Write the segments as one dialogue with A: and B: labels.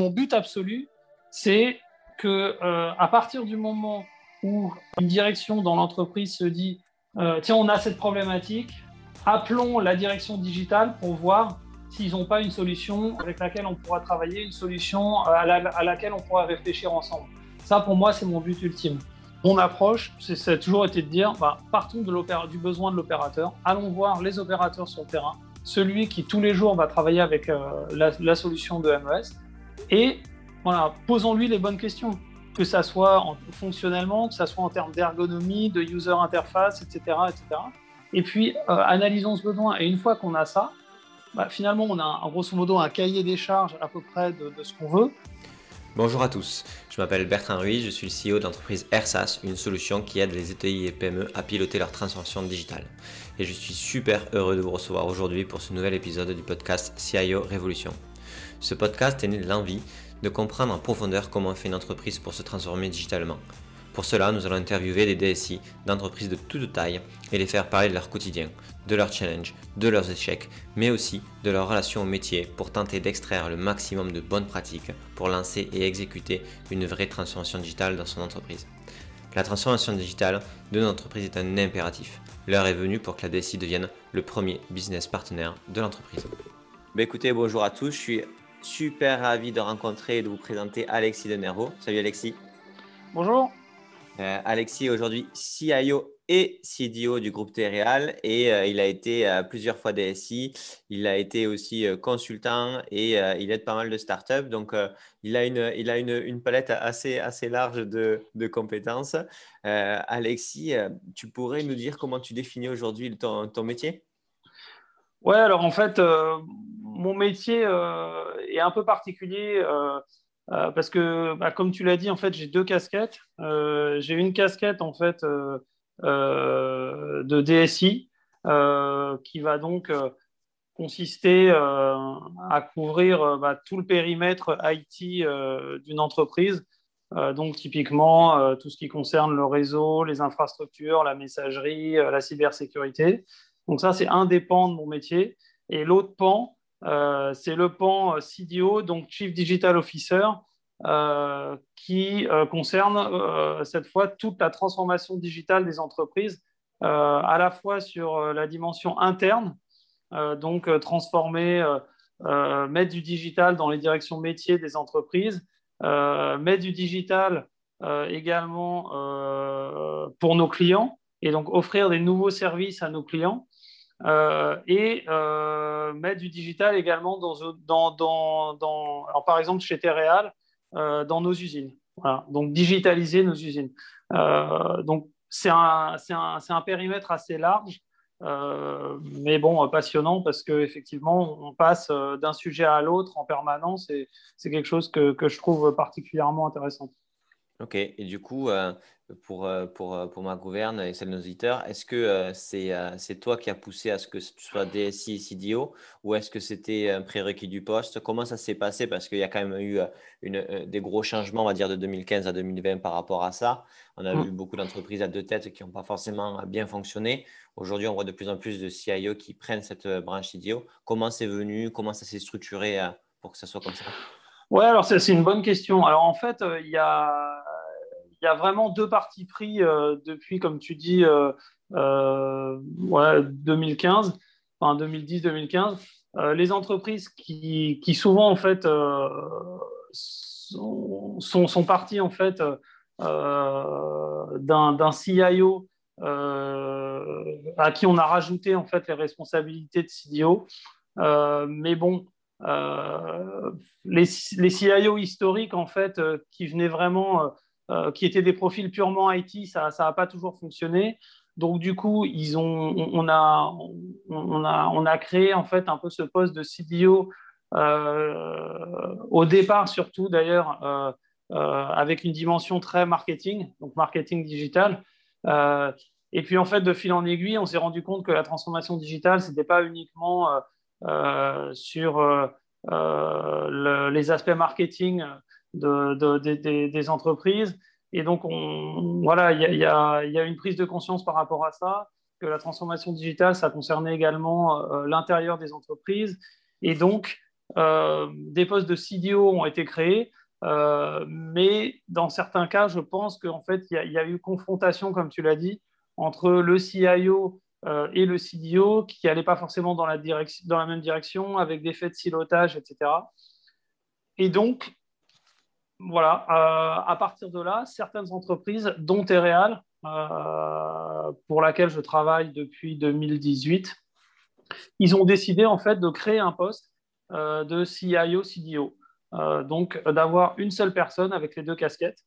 A: mon but absolu, c'est que à partir du moment où une direction dans l'entreprise se dit tiens, on a cette problématique, appelons la direction digitale pour voir s'ils n'ont pas une solution avec laquelle on pourra travailler, une solution à, laquelle on pourra réfléchir ensemble. Ça, pour moi, c'est mon but ultime. Mon approche, ça a toujours été de dire, bah, partons de du besoin de l'opérateur, allons voir les opérateurs sur le terrain, celui qui tous les jours va travailler avec euh, la, solution de MES, et voilà, posons-lui les bonnes questions, que ça soit fonctionnellement, que ça soit en termes d'ergonomie, de user interface, etc., etc. Et puis euh, analysons ce besoin. Et une fois qu'on a ça, bah, finalement, on a en grosso modo un cahier des charges à peu près de, ce qu'on veut.
B: Bonjour à tous, je m'appelle Bertrand Ruiz, je suis le CEO de l'entreprise AirSAS, une solution qui aide les ETI et PME à piloter leur transformation digitale. Et je suis super heureux de vous recevoir aujourd'hui pour ce nouvel épisode du podcast CIO Révolution. Ce podcast est né de l'envie de comprendre en profondeur comment fait une entreprise pour se transformer digitalement. Pour cela, nous allons interviewer des DSI d'entreprises de toute taille et les faire parler de leur quotidien, de leurs challenges, de leurs échecs, mais aussi de leur relation au métier pour tenter d'extraire le maximum de bonnes pratiques pour lancer et exécuter une vraie transformation digitale dans son entreprise. La transformation digitale de notre entreprise est un impératif. L'heure est venue pour que la DSI devienne le premier business partenaire de l'entreprise. Bah, écoutez, bonjour à tous. Je suis super ravi de rencontrer et de vous présenter Alexis Denervo. Salut Alexis.
A: Bonjour.
B: Euh, Alexis est aujourd'hui CIO et CDO du groupe T-Real et euh, il a été euh, plusieurs fois DSI. Il a été aussi consultant et il aide pas mal de startups. Donc, il a, une, il a une, une, palette assez, assez large de, de compétences. Alexis, tu pourrais nous dire comment tu définis aujourd'hui ton, ton métier?
A: Ouais, alors en fait, mon métier est un peu particulier. Euh, parce que, bah, comme tu l'as dit, en fait, j'ai deux casquettes. Euh, j'ai une casquette en fait euh, de DSI qui va donc consister à couvrir bah, tout le périmètre IT d'une entreprise. donc, typiquement, tout ce qui concerne le réseau, les infrastructures, la messagerie, la cybersécurité. Donc, ça, c'est un des pans de mon métier. Et l'autre pan, euh, c'est le pan euh, CDO, donc Chief Digital Officer, euh, qui concerne cette fois toute la transformation digitale des entreprises, à la fois sur la dimension interne, donc transformer, mettre du digital dans les directions métiers des entreprises, mettre du digital également pour nos clients et donc offrir des nouveaux services à nos clients. Euh, et euh, mettre du digital également dans, dans, dans, dans alors par exemple chez Terreal, euh, dans nos usines. Donc digitaliser nos usines. donc c'est un, un, un, périmètre assez large, mais bon, passionnant parce qu'effectivement, on passe d'un sujet à l'autre en permanence et c'est quelque chose que, que, je trouve particulièrement intéressant.
B: Ok, et du coup, pour, euh, pour, euh, pour ma gouverne et celle de nos auditeurs, est-ce que euh, c'est c'est toi qui as poussé à ce que tu sois DSI et CDO ou est-ce que c'était un prérequis du poste? Comment ça s'est passé? Parce qu'il y a quand même eu une, des gros changements, on va dire, de 2015 à 2020 par rapport à ça. On a mmh. vu beaucoup d'entreprises à deux têtes qui n'ont pas forcément bien fonctionné. Aujourd'hui, on voit de plus en plus de CIO qui prennent cette branche CDO. Comment c'est venu? Comment ça s'est structuré pour que ça soit comme ça?
A: Ouais, alors c'est une bonne question. Alors en fait, il y a y a vraiment deux parties pris euh, depuis, comme tu dis, euh, euh, ouais, 2015, enfin 2010-2015. les entreprises qui, qui, souvent en fait sont, sont, parties en fait d'un CIO à qui on a rajouté en fait les responsabilités de CDO. mais bon, les, les, CIO historiques en fait qui venaient vraiment euh, qui étaient des profils purement IT, ça n'a pas toujours fonctionné. Donc, du coup, ils ont, on, a, on, a, on a créé en fait un peu ce poste de CDO euh, au départ, surtout d'ailleurs, euh, avec une dimension très marketing, donc marketing digital. et puis, en fait, de fil en aiguille, on s'est rendu compte que la transformation digitale, ce n'était pas uniquement sur les aspects marketing de, des entreprises. Et donc, on, voilà, il y, a, une prise de conscience par rapport à ça, que la transformation digitale, ça concernait également euh, l'intérieur des entreprises. Et donc, des postes de CDO ont été créés, mais dans certains cas, je pense qu'en fait, il y, a eu confrontation, comme tu l'as dit, entre le CIO et le CDO qui n'allaient pas forcément dans la, dans la même direction, avec des faits de silotage, etc. Et donc, voilà, à partir de là, certaines entreprises, dont Tereal, euh, pour laquelle je travaille depuis 2018, ils ont décidé en fait de créer un poste euh, de CIO, CDO. Euh, donc d'avoir une seule personne avec les deux casquettes.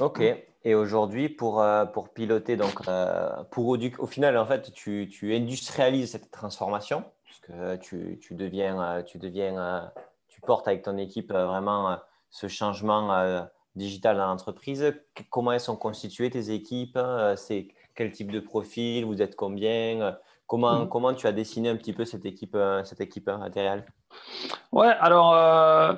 B: Ok. Et aujourd'hui, pour, pour piloter, donc, pour, au, final, en fait, tu, tu, industrialises cette transformation, puisque tu, tu deviens, tu, deviens tu portes avec ton équipe vraiment ce changement digital dans l'entreprise. Comment elles sont constituées tes équipes euh, C'est quel type de profil Vous êtes combien Comment, mm. comment tu as dessiné un petit peu cette équipe, euh, cette équipe matérielle?
A: Ouais, alors, euh,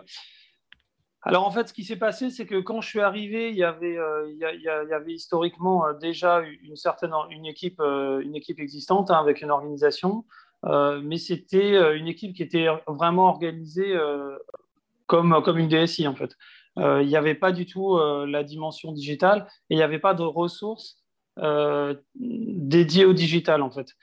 A: alors en fait, ce qui s'est passé, c'est que quand je suis arrivé, il y avait, il y, avait historiquement déjà une certaine une équipe, une équipe existante hein, avec une organisation, mais c'était une équipe qui était vraiment organisée comme, comme une DSI en fait. Euh, il n'y avait pas du tout euh, la dimension digitale et il n'y avait pas de ressources euh, dédiées au digital en fait.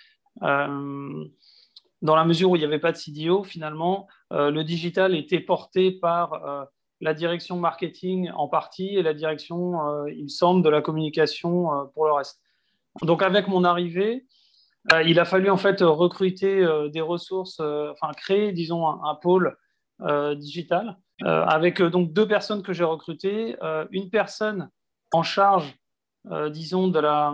A: dans la mesure où il n'y avait pas de CDO, finalement, le digital était porté par la direction marketing en partie et la direction, il semble, de la communication pour le reste. Donc avec mon arrivée, il a fallu en fait recruter des ressources, enfin créer, disons, un pôle digital. Euh, avec euh, donc deux personnes que j'ai recrutées, euh, une personne en charge, disons, de la,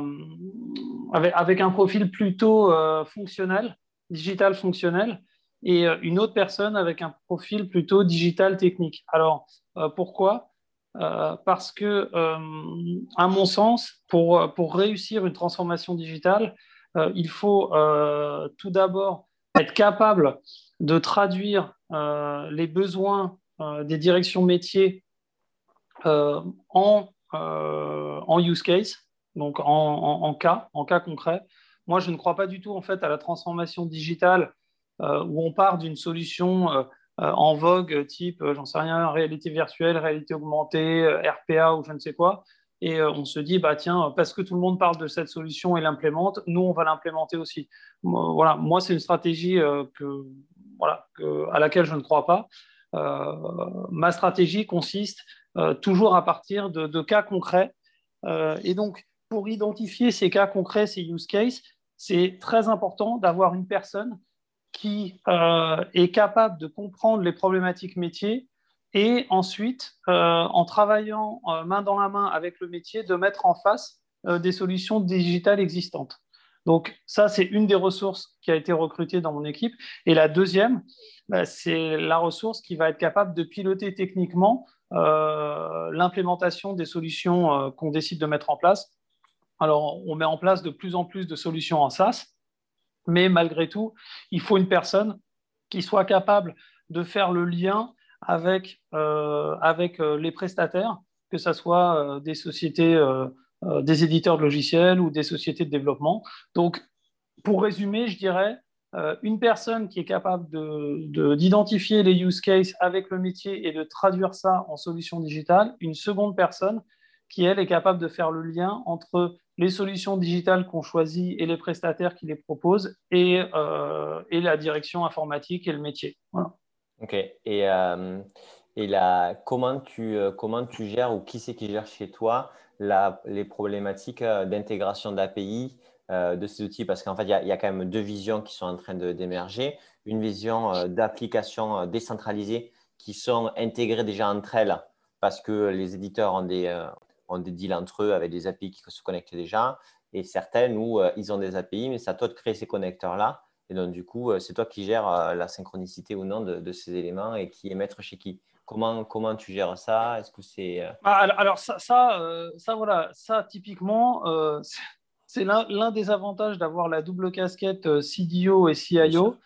A: avec, un profil plutôt fonctionnel, digital fonctionnel, et une autre personne avec un profil plutôt digital technique. Alors, pourquoi? Parce que, à mon sens, pour, pour réussir une transformation digitale, il faut tout d'abord être capable de traduire les besoins euh, des directions métiers euh, en, euh, en, use case, donc en, cas, en cas concret. Moi, je ne crois pas du tout en fait à la transformation digitale où on part d'une solution en vogue type, j'en sais rien, réalité virtuelle, réalité augmentée, RPA ou je ne sais quoi. Et on se dit, bah, tiens, parce que tout le monde parle de cette solution et l'implémente, nous, on va l'implémenter aussi. Voilà, moi, c'est une stratégie que, voilà, à laquelle je ne crois pas. Euh, ma stratégie consiste euh, toujours à partir de, cas concrets. Euh, et donc, pour identifier ces cas concrets, ces use cases, c'est très important d'avoir une personne qui est capable de comprendre les problématiques métiers et ensuite, en travaillant main dans la main avec le métier, de mettre en face des solutions digitales existantes. Donc ça, c'est une des ressources qui a été recrutée dans mon équipe. Et la deuxième, bah, c'est la ressource qui va être capable de piloter techniquement euh, l'implémentation des solutions euh, qu'on décide de mettre en place. Alors, on met en place de plus en plus de solutions en SaaS, mais malgré tout, il faut une personne qui soit capable de faire le lien avec, euh, avec les prestataires, que ce soit des sociétés euh, des éditeurs de logiciels ou des sociétés de développement. Donc, pour résumer, je dirais euh, une personne qui est capable d'identifier les use cases avec le métier et de traduire ça en solution digitale. Une seconde personne qui, elle, est capable de faire le lien entre les solutions digitales qu'on choisit et les prestataires qui les proposent et, euh, et la direction informatique et le métier.
B: OK. Et, et comment, tu, comment tu gères ou qui c'est qui gère chez toi les problématiques euh, d'intégration d'API euh, de ces outils parce qu'en fait, il y, a quand même deux visions qui sont en train d'émerger. Une vision euh, d'applications décentralisées qui sont intégrées déjà entre elles parce que les éditeurs ont des, ont des deals entre eux avec des API qui se connectent déjà et certaines où ils ont des API, mais c'est à toi de créer ces connecteurs-là. Et donc, du coup, c'est toi qui gères la synchronicité ou non de, de, ces éléments et qui maître chez qui. Comment, comment tu gères ça? Est-ce que c'est
A: euh, ah, alors, ça, ça, euh, ça, voilà, ça typiquement, euh, c'est l'un des avantages d'avoir la double casquette CDO et CIO.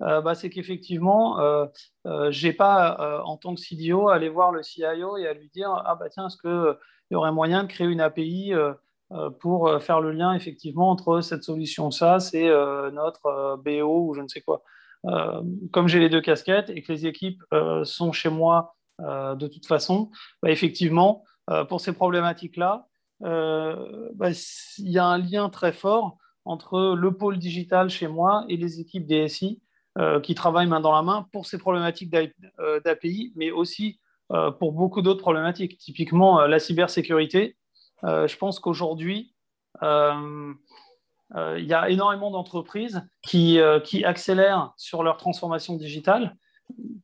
A: bah, c'est qu'effectivement, je n'ai pas, en tant que CDO, à aller voir le CIO et à lui dire Ah, bah tiens, est-ce qu'il y aurait moyen de créer une API pour faire le lien effectivement entre cette solution SaaS et notre BO ou je ne sais quoi comme j'ai les deux casquettes et que les équipes sont chez moi de toute façon, bah, effectivement, pour ces problématiques-là, bah, il y a un lien très fort entre le pôle digital chez moi et les équipes DSI qui travaillent main dans la main pour ces problématiques d'API, mais aussi pour beaucoup d'autres problématiques. Typiquement, la cybersécurité. je pense qu'aujourd'hui, euh, il y a énormément d'entreprises qui, euh, qui, accélèrent sur leur transformation digitale,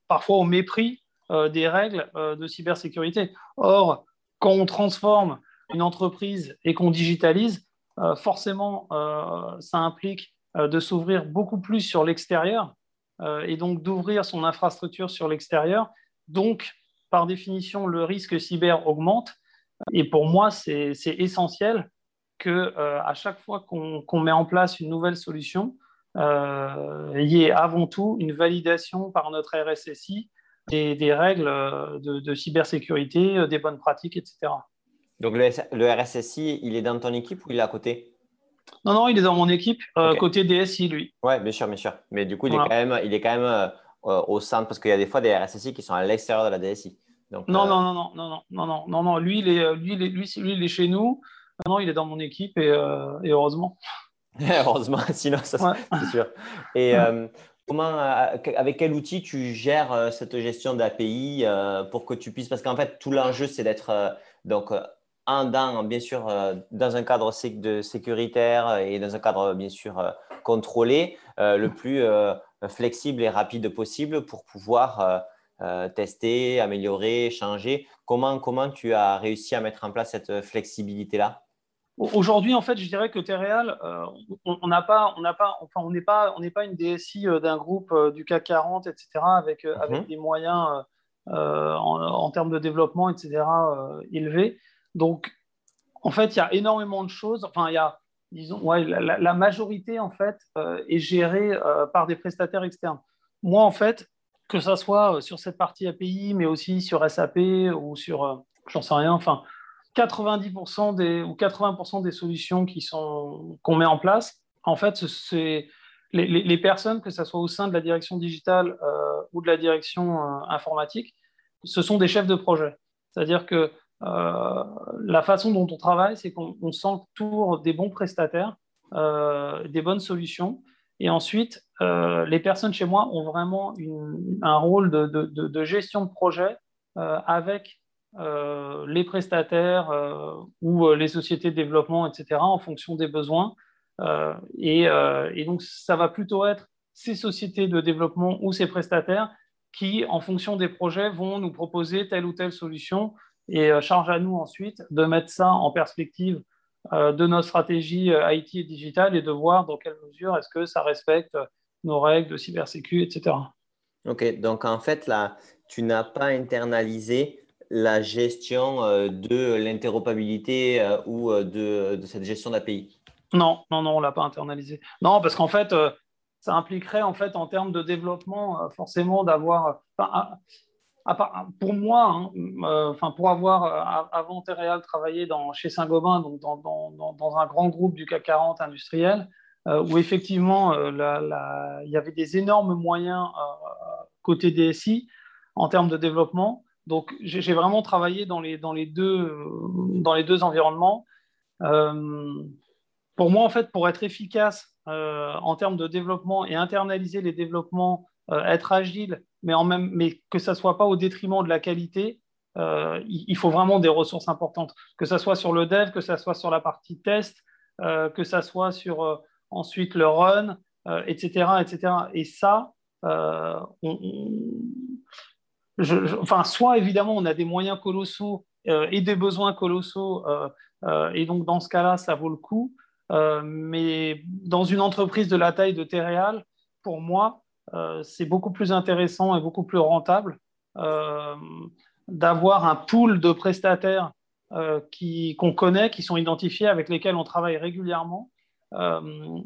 A: parfois au mépris euh, des règles de cybersécurité. Or, quand on transforme une entreprise et qu'on digitalise, forcément, ça implique de s'ouvrir beaucoup plus sur l'extérieur et donc d'ouvrir son infrastructure sur l'extérieur. Donc, par définition, le risque cyber augmente. Et pour moi, c'est essentiel que euh, à chaque fois qu'on met en place une nouvelle solution, euh, il y ait avant tout une validation par notre RSSI des, des règles de, cybersécurité, des bonnes pratiques, etc.
B: Donc le, RSSI, il est dans ton équipe ou il est à côté?
A: Non, non, il est dans mon équipe, euh, côté DSI, lui.
B: Oui, bien sûr, bien sûr. Mais du coup, il est quand même, il est quand même au centre, parce qu'il y a des fois des RSSI qui sont à l'extérieur de la DSI.
A: Donc, non, non, non, non, non, non, non, non, non, lui, il est, lui, lui, lui, il est chez nous. Non, il est dans mon équipe et, euh, heureusement.
B: heureusement, sinon, ça, c'est sûr. Et euh, comment, euh, avec quel outil tu gères cette gestion d'API pour que tu puisses. Parce qu'en fait, tout l'enjeu, c'est d'être donc un dans, bien sûr, dans un cadre de sécuritaire et dans un cadre, bien sûr, contrôlé, le plus flexible et rapide possible pour pouvoir. tester, améliorer, changer. Comment, comment tu as réussi à mettre en place cette flexibilité-là?
A: Aujourd'hui, en fait, je dirais que Terreal, euh, on n'a pas, on n'a pas, enfin, on n'est pas, on n'est pas une DSI euh, d'un groupe euh, du CAC 40, etc., avec, mhm. avec des moyens en, termes de développement, etc., élevés. Donc, en fait, il y a énormément de choses. Enfin, il y a, disons, ouais, la, majorité, en fait, est gérée par des prestataires externes. Moi, en fait, que ça soit sur cette partie API, mais aussi sur SAP ou sur, j'en sais rien, enfin, 90% des, ou 80% des solutions qui sont, qu'on met en place, en fait, c'est les, les, personnes, que ce soit au sein de la direction digitale euh, ou de la direction euh, informatique, ce sont des chefs de projet. C'est-à-dire que euh, la façon dont on travaille, c'est qu'on s'entoure des bons prestataires, des bonnes solutions. Et ensuite, les personnes chez moi ont vraiment un rôle de, de, gestion de projet avec euh, les prestataires euh, ou euh, les sociétés de développement, etc., en fonction des besoins. Et, donc, ça va plutôt être ces sociétés de développement ou ces prestataires qui, en fonction des projets, vont nous proposer telle ou telle solution et charge à nous ensuite de mettre ça en perspective de notre stratégie IT et digitale et de voir dans quelle mesure est-ce que ça respecte nos règles de cybersécurité, etc.
B: Ok, donc en fait, là, tu n'as pas internalisé la gestion euh, de l'interopérabilité euh, ou euh, de, cette gestion d'API?
A: Non, non, non, on ne l'a pas internalisé. Non, parce qu'en fait, ça impliquerait en fait en termes de développement forcément d'avoir. pour moi, hein, pour avoir avant Terreal travaillé dans, chez Saint-Gobain, donc dans, dans, un grand groupe du CAC 40 industriel, où effectivement il y avait des énormes moyens côté DSI en termes de développement. Donc, j'ai vraiment travaillé dans les, les, deux, environnements. Euh, pour moi, en fait, pour être efficace euh, en termes de développement et internaliser les développements, euh, être agile, mais, en même, mais que ça ne soit pas au détriment de la qualité, il, faut vraiment des ressources importantes. Que ce soit sur le dev, que ce soit sur la partie test, que ce soit sur ensuite le run, etc., etc. Et ça, on, enfin, soit évidemment, on a des moyens colossaux euh, et des besoins colossaux, euh, euh, et donc dans ce cas-là, ça vaut le coup. mais dans une entreprise de la taille de Terreal, pour moi, c'est beaucoup plus intéressant et beaucoup plus rentable d'avoir un pool de prestataires qu'on connaît, qui sont identifiés, avec lesquels on travaille régulièrement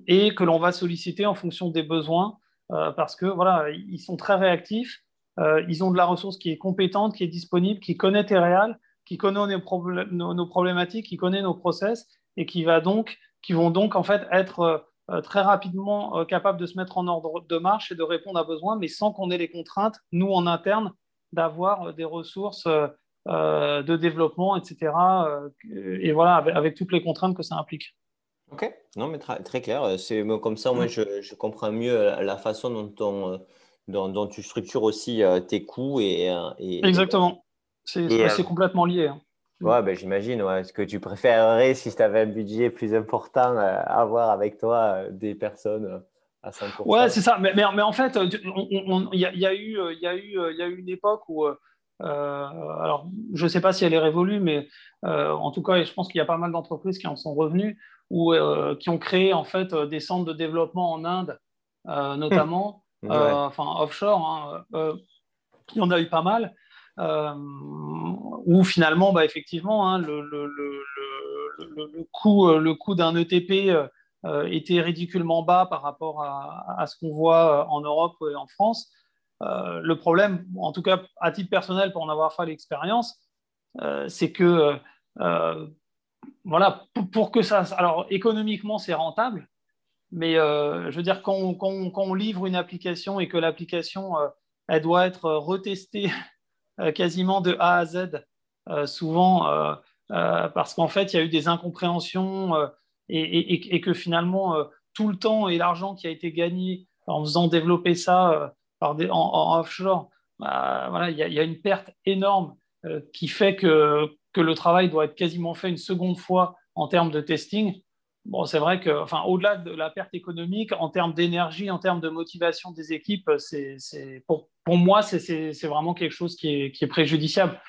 A: et que l'on va solliciter en fonction des besoins parce que voilà, ils sont très réactifs ils ont de la ressource qui est compétente, qui est disponible, qui connaît Terreal, qui connaît nos, nos, problématiques, qui connaît nos process et qui, va donc, qui vont donc en fait être très rapidement capable de se mettre en ordre de marche et de répondre à besoin, mais sans qu'on ait les contraintes, nous en interne, d'avoir des ressources de développement, etc. et voilà, avec, toutes les contraintes que ça implique.
B: Ok, non, mais très, clair. C'est comme ça, moi, mm. je, comprends mieux la façon dont, dont, tu structures aussi tes coûts et,
A: Exactement. C'est complètement lié. Hein.
B: Ouais, ben, j'imagine. Ouais. Est-ce que tu préférerais, si tu avais un budget plus important, euh, avoir avec toi euh, des personnes euh, à 5%
A: Ouais, c'est ça. Mais, mais, en fait, il y, y, a eu, y, a eu, y a eu une époque où, alors je ne sais pas si elle est révolue, mais en tout cas, je pense qu'il y a pas mal d'entreprises qui en sont revenues ou qui ont créé en fait des centres de développement en Inde, notamment, enfin offshore. Hein, il y en a eu pas mal. Euh, où finalement, bah, effectivement, hein, le, le, le, le, coût, euh, le coût d'un ETP euh, était ridiculement bas par rapport à, à ce qu'on voit en Europe et en France. le problème, en tout cas à titre personnel, pour en avoir fait l'expérience, c'est que voilà, pour, que ça. Alors, économiquement, c'est rentable, mais je veux dire, quand on, livre une application et que l'application, elle doit être retestée euh, quasiment de A à Z, euh, souvent euh, parce qu'en fait, il y a eu des incompréhensions et, que finalement, tout le temps et l'argent qui a été gagné en faisant développer ça par des, en, offshore, bah, voilà, il y, a une perte énorme qui fait que, que le travail doit être quasiment fait une seconde fois en termes de testing. Bon, c'est vrai que, enfin, au-delà de la perte économique, en termes d'énergie, en termes de motivation des équipes, c'est, pour, pour, moi, c'est, vraiment quelque chose qui est, qui est préjudiciable.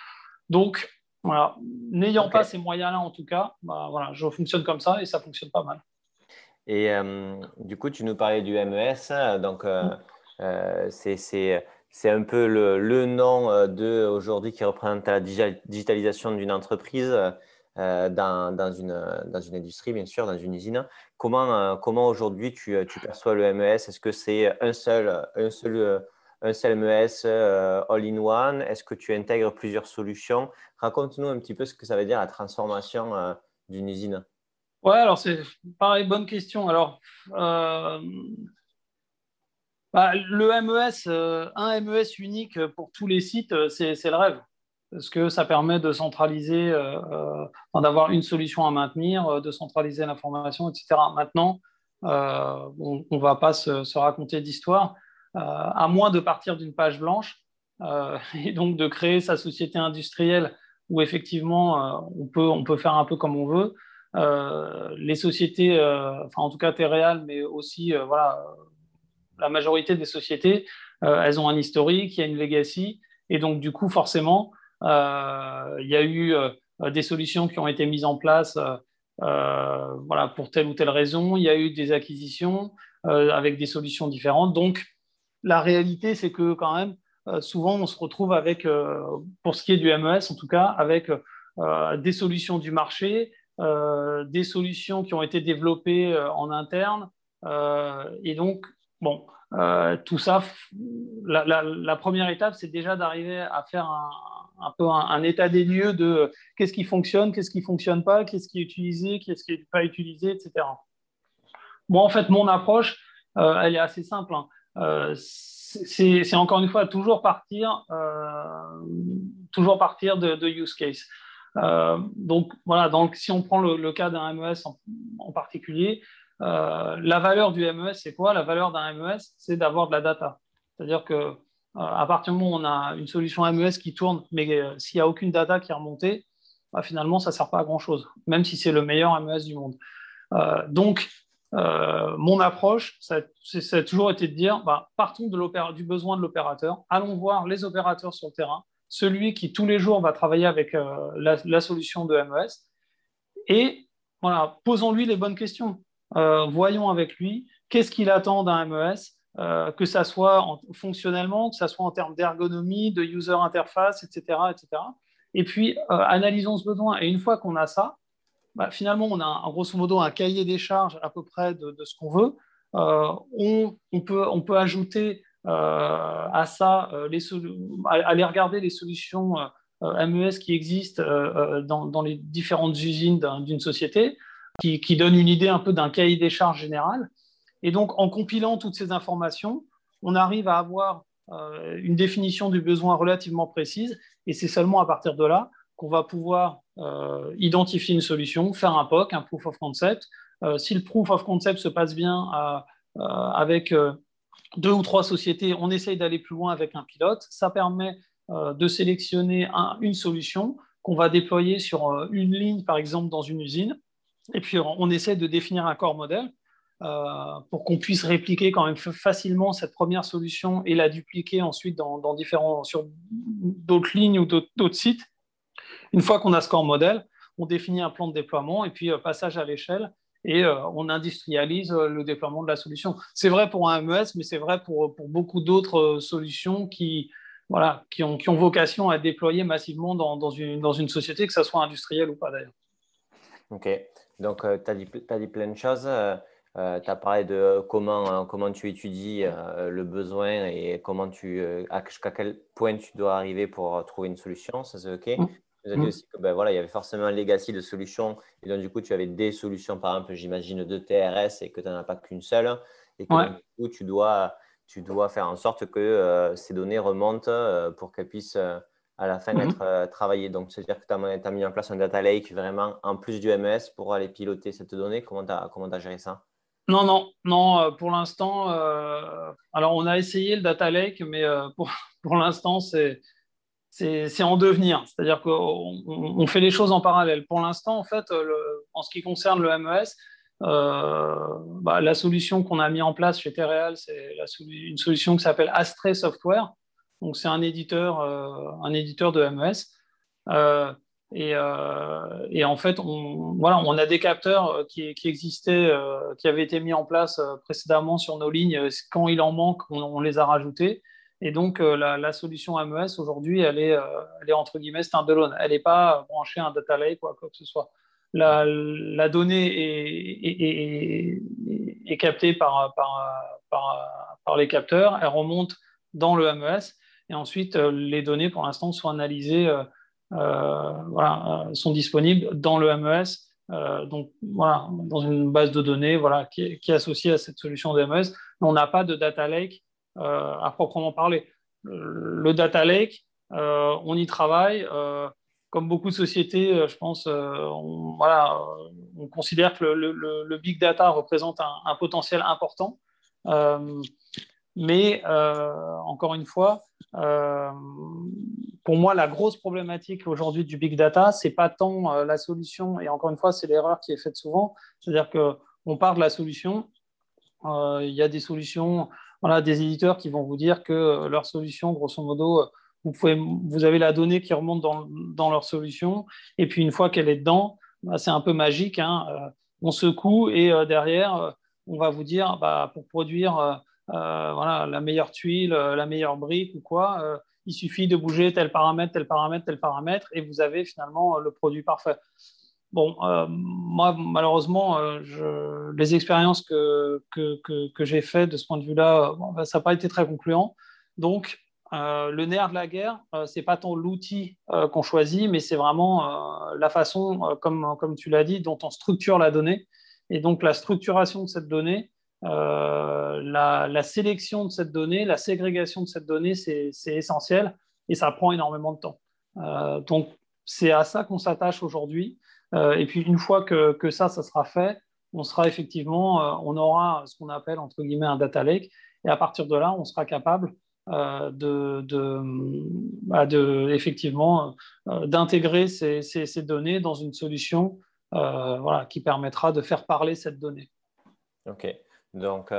A: Donc, voilà, n'ayant pas ces moyens-là, en tout cas, bah, voilà, je fonctionne comme ça et ça fonctionne pas mal.
B: Et euh, du coup, tu nous parlais du MES, donc euh, mm. euh, c'est un peu le, le nom de aujourd'hui qui représente la digitalisation d'une entreprise. Euh, dans, une, dans, une, industrie, bien sûr, dans une usine. Comment, euh, comment aujourd'hui tu, tu, perçois le MES Est-ce que c'est un seul, un seul, un seul MES all-in-one Est-ce que tu intègres plusieurs solutions? Raconte-nous un petit peu ce que ça veut dire la transformation euh, d'une usine.
A: Ouais, alors c'est pareil, bonne question. Alors, bah, le MES, un MES unique pour tous les sites, c'est le rêve parce que ça permet de centraliser, euh, euh, d'avoir une solution à maintenir, euh, de centraliser l'information, etc. Maintenant, on ne va pas se, raconter d'histoire, à moins de partir d'une page blanche et donc de créer sa société industrielle où effectivement on, peut, faire un peu comme on veut. les sociétés, enfin en tout cas Terreal, mais aussi la majorité des sociétés, elles ont un historique, il y a une legacy, et donc du coup forcément, il y a eu euh, des solutions qui ont été mises en place euh, voilà, pour telle ou telle raison. Il y a eu des acquisitions avec des solutions différentes. Donc, la réalité, c'est que quand même, souvent, on se retrouve avec, pour ce qui est du MES en tout cas, avec des solutions du marché, des solutions qui ont été développées en interne. et donc, bon, tout ça, la, la première étape, c'est déjà d'arriver à faire un, un peu un, état des lieux de euh, qu'est-ce qui fonctionne, qu'est-ce qui ne fonctionne pas, qu'est-ce qui est utilisé, qu'est-ce qui n'est pas utilisé, etc. Moi, en fait, mon approche, euh, elle est assez simple. Hein. Euh, c'est encore une fois toujours partir, toujours partir de, use case. donc voilà, donc si on prend le, cas d'un MES en, particulier, la valeur du MES, c'est quoi? La valeur d'un MES, c'est d'avoir de la data. C'est-à-dire que à partir du moment où on a une solution MES qui tourne, mais euh, s'il n'y a aucune data qui est remontée, bah, finalement, ça ne sert pas à grand-chose, même si c'est le meilleur MES du monde. Euh, donc, mon approche, ça, a toujours été de dire, bah, partons du besoin de l'opérateur, allons voir les opérateurs sur le terrain, celui qui tous les jours va travailler avec la, la, solution de MES, et voilà, posons-lui les bonnes questions. voyons avec lui qu'est-ce qu'il attend d'un MES, euh, que ça soit fonctionnellement, que ça soit en termes d'ergonomie, de user interface, etc. etc. Et puis, euh, analysons ce besoin. Et une fois qu'on a ça, bah, finalement, on a un, grosso modo un cahier des charges à peu près de, ce qu'on veut. Euh, on, peut, ajouter à ça, aller regarder les solutions MES qui existent dans, les différentes usines d'une société, qui, qui donnent une idée un peu d'un cahier des charges général. Et donc, en compilant toutes ces informations, on arrive à avoir une définition du besoin relativement précise. Et c'est seulement à partir de là qu'on va pouvoir identifier une solution, faire un POC, un proof of concept. si le proof of concept se passe bien avec deux ou trois sociétés, on essaye d'aller plus loin avec un pilote. Ça permet de sélectionner une solution qu'on va déployer sur euh, une ligne, par exemple, dans une usine. Et puis, on essaie de définir un corps modèle euh, pour qu'on puisse répliquer quand même facilement cette première solution et la dupliquer ensuite dans, différents, sur d'autres lignes ou d'autres sites. Une fois qu'on a ce corps modèle, on définit un plan de déploiement et puis euh, passage à l'échelle et on industrialise le déploiement de la solution. C'est vrai pour un MES, mais c'est vrai pour, beaucoup d'autres solutions qui, voilà, qui, ont, qui ont vocation à déployer massivement dans, dans, une, dans une société, que ce soit industrielle ou pas d'ailleurs.
B: Ok, donc tu as, as, dit plein de choses. Euh, euh, tu as parlé de comment, comment tu étudies euh, le besoin et comment tu, jusqu'à quel point tu dois arriver pour trouver une solution. Ça, c'est OK? Mmh. Tu as dit mmh. aussi que ben, voilà, il y avait forcément un legacy de solutions. Et donc, du coup, tu avais des solutions, par exemple, j'imagine, de TRS et que tu n'en as pas qu'une seule. Et que du coup, tu dois tu dois faire en sorte que euh, ces données remontent euh, pour qu'elles puissent euh, à la fin mhm. être travaillées. Donc, c'est-à-dire que tu as, mis en place un data lake vraiment en plus du MES pour aller piloter cette donnée. Comment tu as, géré ça?
A: Non, non, non, pour l'instant, alors on a essayé le data lake, mais pour, pour l'instant, c'est, c'est, en devenir. C'est-à-dire qu'on on fait les choses en parallèle. Pour l'instant, en fait, en ce qui concerne le MES, euh, bah, la solution qu'on a mis en place chez Terreal, c'est une solution qui s'appelle Astre Software. Donc, c'est un éditeur, euh, un éditeur de MES. Euh, et, en fait, on, voilà, on a des capteurs qui, qui existaient, qui avaient été mis en place précédemment sur nos lignes. Quand il en manque, on, les a rajoutés. Et donc, la, solution MES aujourd'hui, elle elle est entre guillemets standalone. Elle n'est pas branchée à un data lake ou quoi que ce soit la, donnée est, captée par, les capteurs, elle remonte dans le MES et ensuite euh, les données pour l'instant sont analysées, euh, euh, sont disponibles dans le MES, donc voilà, dans une base de données voilà, qui, est, associée à cette solution de MES. on n'a pas de data lake à proprement parler. Le, data lake, on y travaille comme beaucoup de sociétés, euh, je pense, euh, on, voilà, euh, on considère que le, big data représente un, potentiel important. mais encore une fois, pour moi, la grosse problématique aujourd'hui du big data, c'est pas tant la solution, et encore une fois, c'est l'erreur qui est faite souvent, c'est-à-dire qu'on part de la solution, il y a des solutions, voilà, des éditeurs qui vont vous dire que leur solution, grosso modo, vous, pouvez, vous avez la donnée qui remonte dans, leur solution. Et puis, une fois qu'elle est dedans, bah, c'est un peu magique. Hein, euh, on secoue et euh, derrière, euh, on va vous dire bah, pour produire voilà, la meilleure tuile, la meilleure brique ou quoi, il suffit de bouger tel paramètre, tel paramètre, tel paramètre et vous avez finalement le produit parfait. Bon, moi, malheureusement, je, les expériences que, que, que, j'ai faites de ce point de vue-là, bah, ça n'a pas été très concluant. Donc, euh, le nerf de la guerre, euh, c'est pas tant l'outil euh, qu'on choisit, mais c'est vraiment la façon, comme, comme tu l'as dit, dont on structure la donnée. Et donc la structuration de cette donnée, la, la, sélection de cette donnée, la ségrégation de cette donnée, c'est essentiel et ça prend énormément de temps. donc c'est à ça qu'on s'attache aujourd'hui. et puis une fois que, ça, sera fait, on sera effectivement, on aura ce qu'on appelle entre guillemets un data lake. Et à partir de là, on sera capable euh, de, bah, de, effectivement euh, d'intégrer ces, données dans une solution euh, qui permettra de faire parler cette donnée.
B: Ok, donc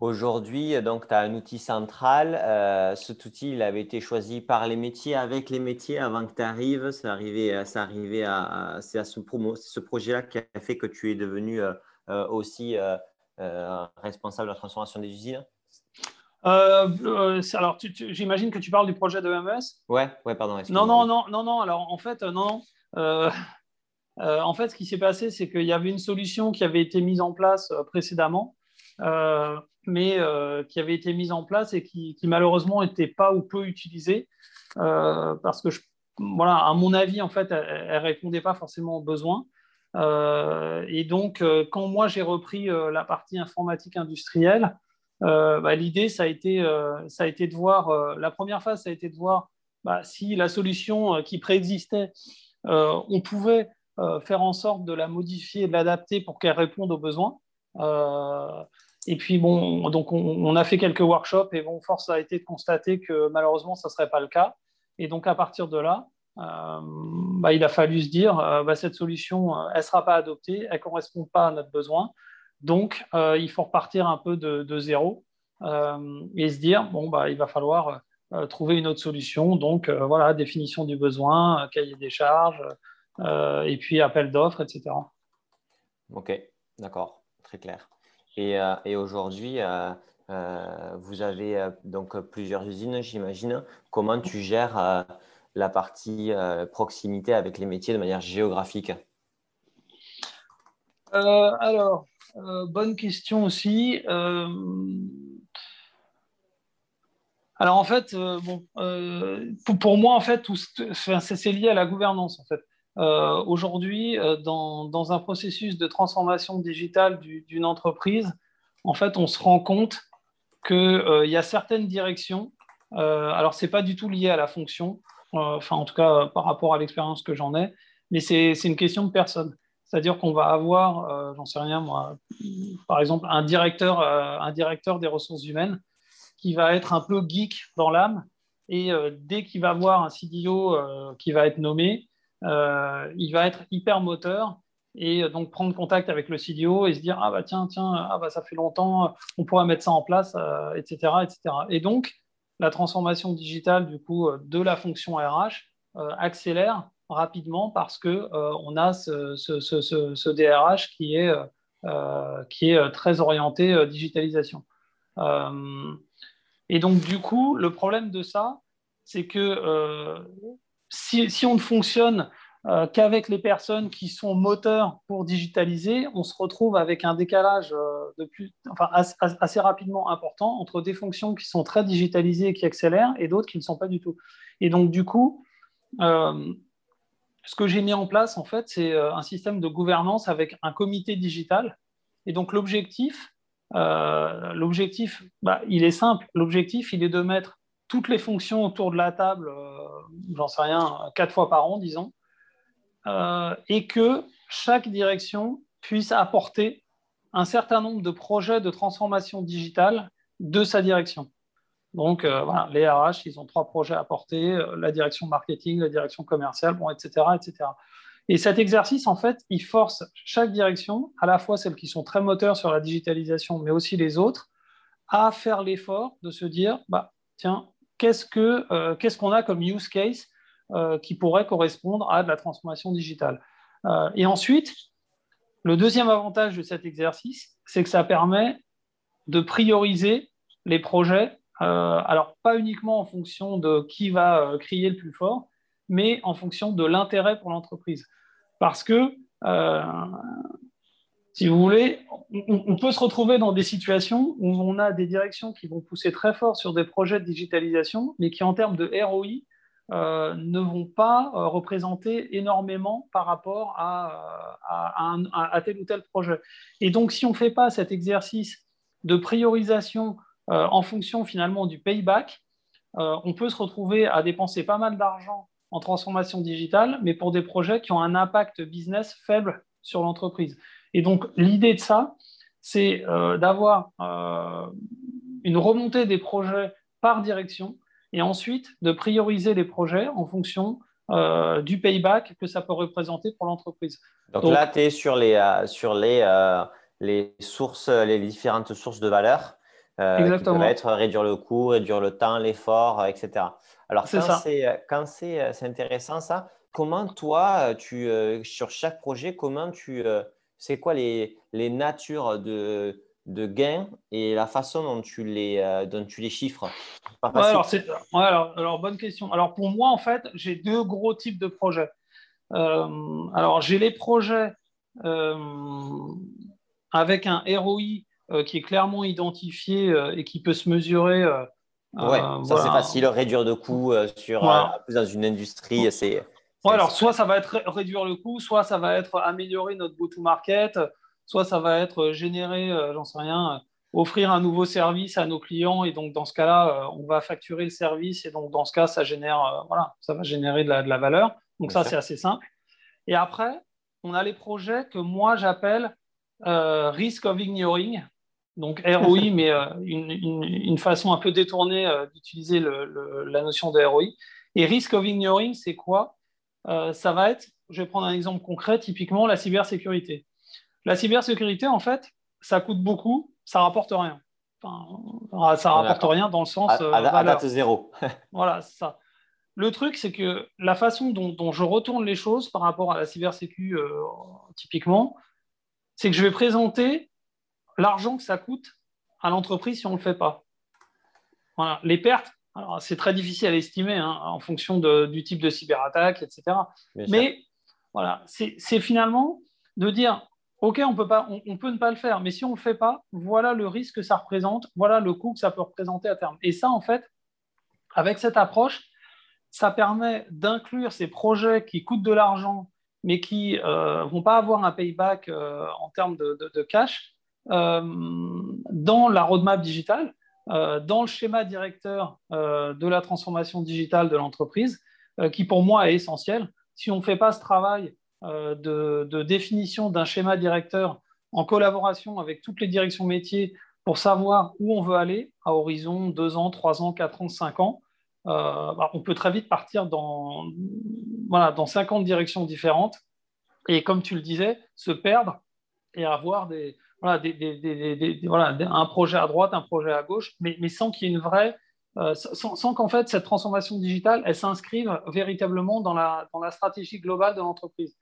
B: aujourd'hui, donc tu as un outil central. cet outil, il avait été choisi par les métiers, avec les métiers avant que tu arrives. C'est arrivé, arrivé à, c'est à ce, ce projet-là qui a fait que tu es devenu aussi responsable de la transformation des usines
A: euh, euh, alors, j'imagine que tu parles du projet de MES
B: Ouais, ouais, pardon.
A: Non, non, non, non, non. Alors, en fait, euh, non, en fait, ce qui s'est passé, c'est qu'il y avait une solution qui avait été mise en place précédemment, mais qui avait été mise en place et qui, malheureusement n'était pas ou peu utilisée, parce que, voilà, à mon avis, en fait, elle, ne répondait pas forcément aux besoins. et donc, quand moi j'ai repris la partie informatique industrielle, bah, l'idée, ça, a été, ça a été de voir, la première phase, ça a été de voir bah, si la solution qui préexistait, on pouvait faire en sorte de la modifier, de l'adapter pour qu'elle réponde aux besoins. Et puis, bon, donc on, a fait quelques workshops et bon, force a été de constater que malheureusement, ça ne serait pas le cas. Et donc, à partir de là, euh, bah, il a fallu se dire, euh, bah, cette solution, euh, elle ne sera pas adoptée, elle ne correspond pas à notre besoin. Donc, il faut repartir un peu de, zéro et se dire, bon, bah, il va falloir trouver une autre solution. Donc, voilà, définition du besoin, cahier des charges, et puis appel d'offres, etc.
B: Ok, d'accord, très clair. Et, euh, et aujourd'hui, euh, euh, vous avez donc plusieurs usines, j'imagine. Comment tu gères la partie proximité avec les métiers de manière géographique?
A: Alors, bonne question aussi. Alors en fait, bon, pour, pour, moi en fait, c'est lié à la gouvernance en fait. Euh, aujourd'hui, euh, dans, un processus de transformation digitale d'une entreprise, en fait, on se rend compte qu'il euh, y a certaines directions. alors, ce n'est pas du tout lié à la fonction, enfin, en tout cas, par rapport à l'expérience que j'en ai, mais c'est une question de personne. C'est-à-dire qu'on va avoir, j'en sais rien moi, par exemple, un directeur, un directeur des ressources humaines qui va être un peu geek dans l'âme. Et dès qu'il va voir un CDO qui va être nommé, euh, il va être hyper moteur et donc prendre contact avec le CDO et se dire ah bah tiens tiens ah bah ça fait longtemps on pourrait mettre ça en place etc euh, etc et donc la transformation digitale du coup de la fonction RH euh, accélère rapidement parce que on a ce, ce, ce, ce, DRH qui est qui est très orienté digitalisation. Et donc du coup le problème de ça c'est que si, on ne fonctionne euh, qu'avec les personnes qui sont moteurs pour digitaliser, on se retrouve avec un décalage euh, assez, rapidement important entre des fonctions qui sont très digitalisées et qui accélèrent et d'autres qui ne sont pas du tout. Et donc, du coup, euh, ce que j'ai mis en place, en fait, c'est un système de gouvernance avec un comité digital. Et donc, l'objectif, l'objectif bah, il est simple. L'objectif, il est de mettre toutes les fonctions autour de la table, euh, j'en sais rien, quatre fois par an, disons, euh, et que chaque direction puisse apporter un certain nombre de projets de transformation digitale de sa direction. Donc, euh, les RH, ils ont trois projets à apporter, la direction marketing, la direction commerciale, bon, etc., etc. Et cet exercice, en fait, il force chaque direction, à la fois celles qui sont très moteurs sur la digitalisation, mais aussi les autres, à faire l'effort de se dire, bah, tiens, euh, qu'est-ce qu'on a comme use case euh, qui pourrait correspondre à de la transformation digitale. Euh, et ensuite, le deuxième avantage de cet exercice, c'est que ça permet de prioriser les projets, alors pas uniquement en fonction de qui va crier le plus fort, mais en fonction de l'intérêt pour l'entreprise. Parce que si vous voulez, on, peut se retrouver dans des situations où on a des directions qui vont pousser très fort sur des projets de digitalisation, mais qui en termes de ROI euh, ne vont pas euh, représenter énormément par rapport à, à, tel ou tel projet. Et donc, si on ne fait pas cet exercice de priorisation euh, en fonction finalement du payback, on peut se retrouver à dépenser pas mal d'argent en transformation digitale, mais pour des projets qui ont un impact business faible sur l'entreprise. Et donc, l'idée de ça, c'est euh, d'avoir euh, une remontée des projets par direction et ensuite de prioriser les projets en fonction euh, du payback que ça peut représenter pour l'entreprise.
B: Donc, là, tu es sur, les, sur les, les, sources, les différentes sources de valeur. Exactement. Qui peuvent être réduire le coût, réduire le temps, l'effort, etc. Alors, quand c'est intéressant ça, comment toi, tu, sur chaque projet, comment tu, c'est quoi les, les natures de, de gains et la façon dont tu les, euh, dont tu les chiffres?
A: Alors, alors, alors, bonne question. Alors, pour moi, en fait, j'ai deux gros types de projets. Euh, alors, j'ai les projets euh, avec un ROI qui est clairement identifié et qui peut se mesurer.
B: ouais, ça c'est facile, réduire de coûts sur, dans une industrie, c'est
A: alors soit ça va être réduire le coût, soit ça va être améliorer notre go-to-market, soit ça va être générer, j'en sais rien, offrir un nouveau service à nos clients et donc dans ce cas-là, on va facturer le service et donc dans ce cas, ça génère, voilà, ça va générer de la, de la valeur. Donc ça, c'est assez simple. Et après, on a les projets que moi j'appelle risk of ignoring. Donc ROI, mais euh, une, façon un peu détournée euh, d'utiliser la notion de ROI. Et risk of ignoring, c'est quoi? Euh, Ça va être, je vais prendre un exemple concret, typiquement la cybersécurité. La cybersécurité, en fait, ça coûte beaucoup, ça rapporte rien. Enfin, ça rapporte rien dans le sens.
B: À, à, date zéro.
A: voilà, c'est ça. Le truc, c'est que la façon dont, je retourne les choses par rapport à la cybersécu, typiquement, c'est que je vais présenter l'argent que ça coûte à l'entreprise si on ne le fait pas. Les pertes, c'est très difficile à estimer hein, en fonction du type de cyberattaque, etc. mais voilà, c'est finalement de dire, OK, on peut, pas, on, peut ne pas le faire, mais si on ne le fait pas, voilà le risque que ça représente, voilà le coût que ça peut représenter à terme. Et ça, en fait, avec cette approche, ça permet d'inclure ces projets qui coûtent de l'argent, mais qui ne euh, vont pas avoir un payback euh, en termes de cash, euh, dans la roadmap digitale, dans le schéma directeur euh, de la transformation digitale de l'entreprise, qui pour moi est essentiel. Si on ne fait pas ce travail de, définition d'un schéma directeur en collaboration avec toutes les directions métiers pour savoir où on veut aller à horizon 2 ans, 3 ans, 4 ans, 5 ans, bah, on peut très vite partir dans, voilà, dans 50 directions différentes et, comme tu le disais, se perdre et avoir des, voilà, un projet à droite, un projet à gauche, mais, sans qu'il y ait une vraie, euh, sans, qu'en fait cette transformation digitale, elle s'inscrive véritablement dans la, dans la stratégie globale de l'entreprise.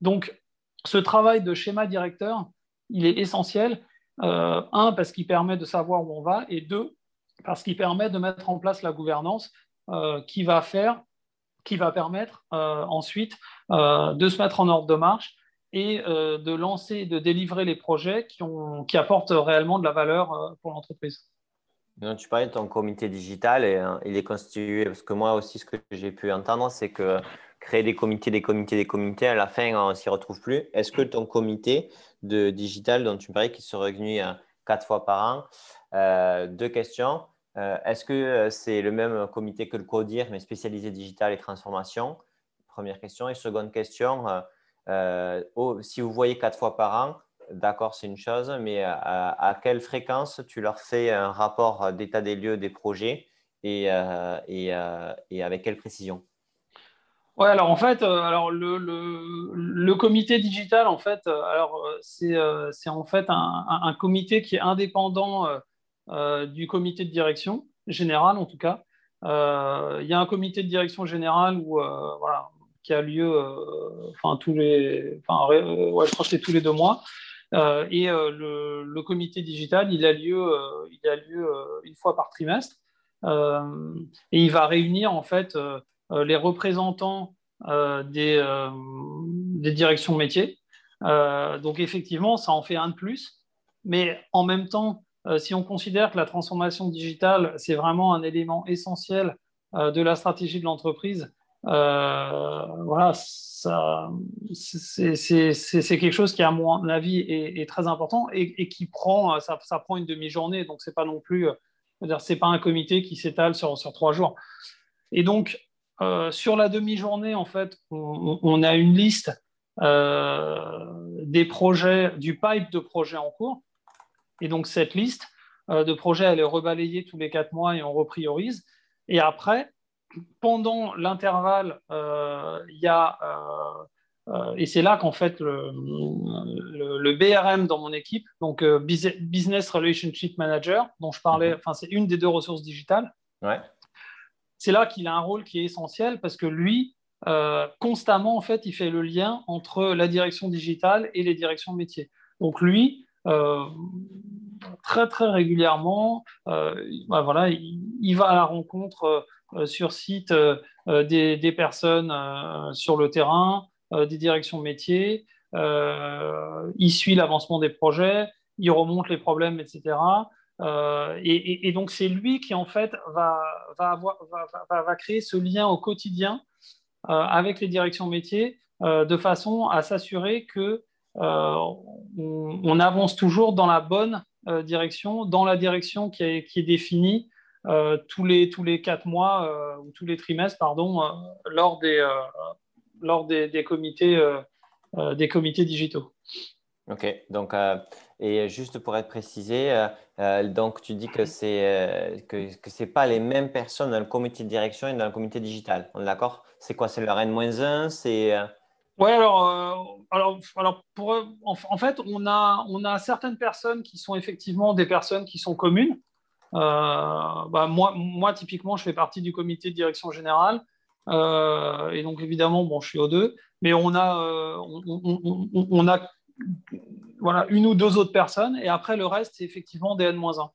A: Donc, ce travail de schéma directeur, il est essentiel. Euh, un, parce qu'il permet de savoir où on va, et deux, parce qu'il permet de mettre en place la gouvernance euh, qui va faire, qui va permettre ensuite de se mettre en ordre de marche et euh, de lancer, de délivrer les projets qui, qui apportent réellement de la valeur euh, pour l'entreprise.
B: Tu parlais de ton comité digital et hein, il est constitué, parce que moi aussi, ce que j'ai pu entendre, c'est que créer des comités, des comités, des comités, à la fin, on ne s'y retrouve plus. Est-ce que ton comité de digital, dont tu parlais, qui se réunit euh, quatre fois par an, deux questions. Est-ce que c'est le même comité que le CODIR, mais spécialisé digital et transformation? Première question. Et seconde question, si vous voyez quatre fois par an, d'accord, c'est une chose, mais à, quelle fréquence tu leur fais un rapport d'état des lieux des projets et, euh, euh, avec quelle précision?
A: Ouais, alors en fait, alors le, comité digital, en fait, alors c'est en fait un, comité qui est indépendant du comité de direction général, en tout cas. Il y a un comité de direction générale où voilà, qui a lieu euh, enfin, tous les, enfin, ouais, je crois c'est tous les deux mois. Euh, et euh, le, le, comité digital, il a lieu, il a lieu une fois par trimestre. et il va réunir en fait les représentants des, des, directions métiers. donc effectivement, ça en fait un de plus. Mais en même temps, si on considère que la transformation digitale, c'est vraiment un élément essentiel de la stratégie de l'entreprise euh, voilà, ça, c'est, quelque chose qui, à mon avis, est, très important et, qui prend, ça, prend une demi-journée. Donc, c'est pas non plus, c'est pas un comité qui s'étale sur, sur trois jours. Et donc, euh, sur la demi-journée, en fait, on, a une liste euh, des projets, du pipe de projets en cours. Et donc, cette liste de projets, elle est rebalayée tous les quatre mois et on repriorise. Et après, pendant l'intervalle, euh, il y a, euh, euh, et c'est là qu'en fait le, le, BRM dans mon équipe, donc Business Relationship Manager, dont je parlais, mhm. enfin c'est une des deux ressources digitales.
B: Ouais.
A: C'est là qu'il a un rôle qui est essentiel parce que lui, constamment, en fait, il fait le lien entre la direction digitale et les directions métiers. Donc lui, très très régulièrement, bah, voilà, il, va à la rencontre sur site euh, euh, des, personnes sur le terrain, des directions métiers, il suit l'avancement des projets, il remonte les problèmes, etc. et, donc c'est lui qui en fait va, va, créer ce lien au quotidien avec les directions métiers de façon à s'assurer que on, avance toujours dans la bonne direction, dans la direction qui est, définie tous les tous les quatre mois ou tous les trimestres, pardon, lors des lors des comités des comités digitaux.
B: Ok, donc euh, et juste pour être précisé, euh, euh, donc tu dis que c'est que, que c'est pas les mêmes personnes dans le comité de direction et dans le comité digital. On est d'accord? C'est quoi? C'est leur N-1 C'est
A: Ouais, alors, alors, alors pour, en, fait, on a, on a certaines personnes qui sont effectivement des personnes qui sont communes. Bah, moi, moi, typiquement, je fais partie du comité de direction générale. et donc, évidemment, bon, je suis aux deux. Mais on a, on, on, a voilà, une ou deux autres personnes, et après le reste, c'est effectivement des N-1.